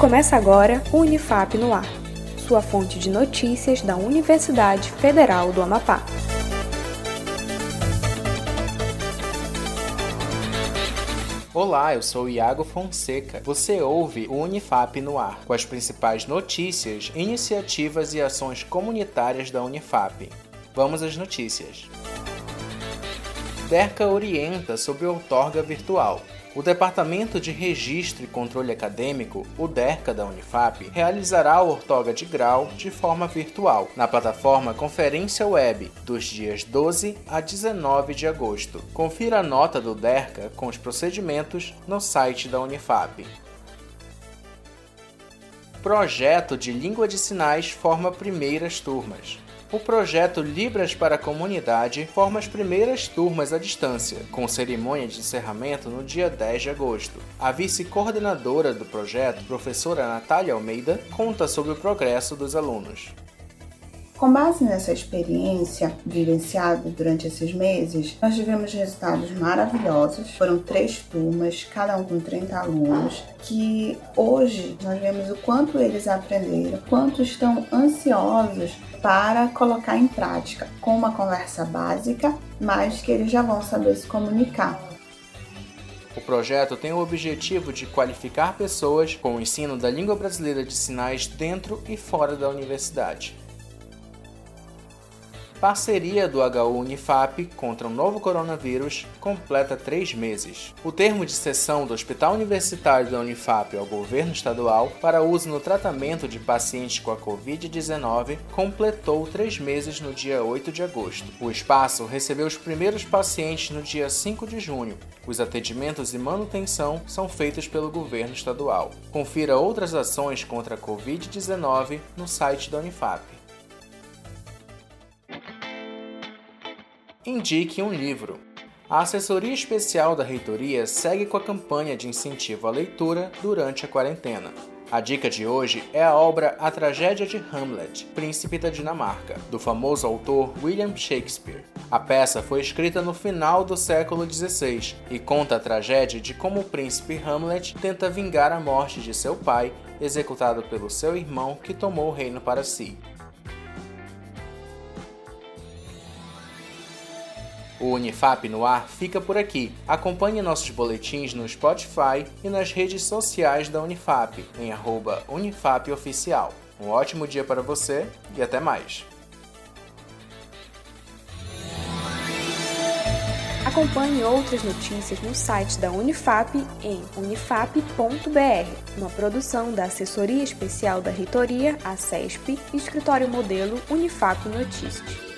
Começa agora o Unifap no Ar, sua fonte de notícias da Universidade Federal do Amapá. Olá, eu sou Iago Fonseca. Você ouve o Unifap no ar, com as principais notícias, iniciativas e ações comunitárias da Unifap. Vamos às notícias. DERCA orienta sobre outorga virtual. O Departamento de Registro e Controle Acadêmico, o DERCA da Unifap, realizará a ortoga de grau de forma virtual na plataforma Conferência Web dos dias 12 a 19 de agosto. Confira a nota do DERCA com os procedimentos no site da Unifap. Projeto de Língua de Sinais forma primeiras turmas. O projeto Libras para a Comunidade forma as primeiras turmas à distância, com cerimônia de encerramento no dia 10 de agosto. A vice-coordenadora do projeto, professora Natália Almeida, conta sobre o progresso dos alunos. Com base nessa experiência vivenciada durante esses meses, nós tivemos resultados maravilhosos. Foram três turmas, cada um com 30 alunos, que hoje nós vemos o quanto eles aprenderam, quanto estão ansiosos para colocar em prática, com uma conversa básica, mas que eles já vão saber se comunicar. O projeto tem o objetivo de qualificar pessoas com o ensino da língua brasileira de sinais dentro e fora da universidade. Parceria do HU Unifap contra o novo coronavírus completa três meses. O termo de cessão do Hospital Universitário da Unifap ao governo estadual para uso no tratamento de pacientes com a Covid-19 completou três meses no dia 8 de agosto. O espaço recebeu os primeiros pacientes no dia 5 de junho. Os atendimentos e manutenção são feitos pelo governo estadual. Confira outras ações contra a Covid-19 no site da Unifap. Indique um livro. A assessoria especial da reitoria segue com a campanha de incentivo à leitura durante a quarentena. A dica de hoje é a obra A Tragédia de Hamlet, Príncipe da Dinamarca, do famoso autor William Shakespeare. A peça foi escrita no final do século XVI e conta a tragédia de como o príncipe Hamlet tenta vingar a morte de seu pai, executado pelo seu irmão que tomou o reino para si. O Unifap no ar fica por aqui. Acompanhe nossos boletins no Spotify e nas redes sociais da Unifap, em @unifapoficial. Um ótimo dia para você e até mais. Acompanhe outras notícias no site da Unifap em unifap.br, uma produção da Assessoria Especial da Reitoria, a CESP, Escritório Modelo Unifap Notícias.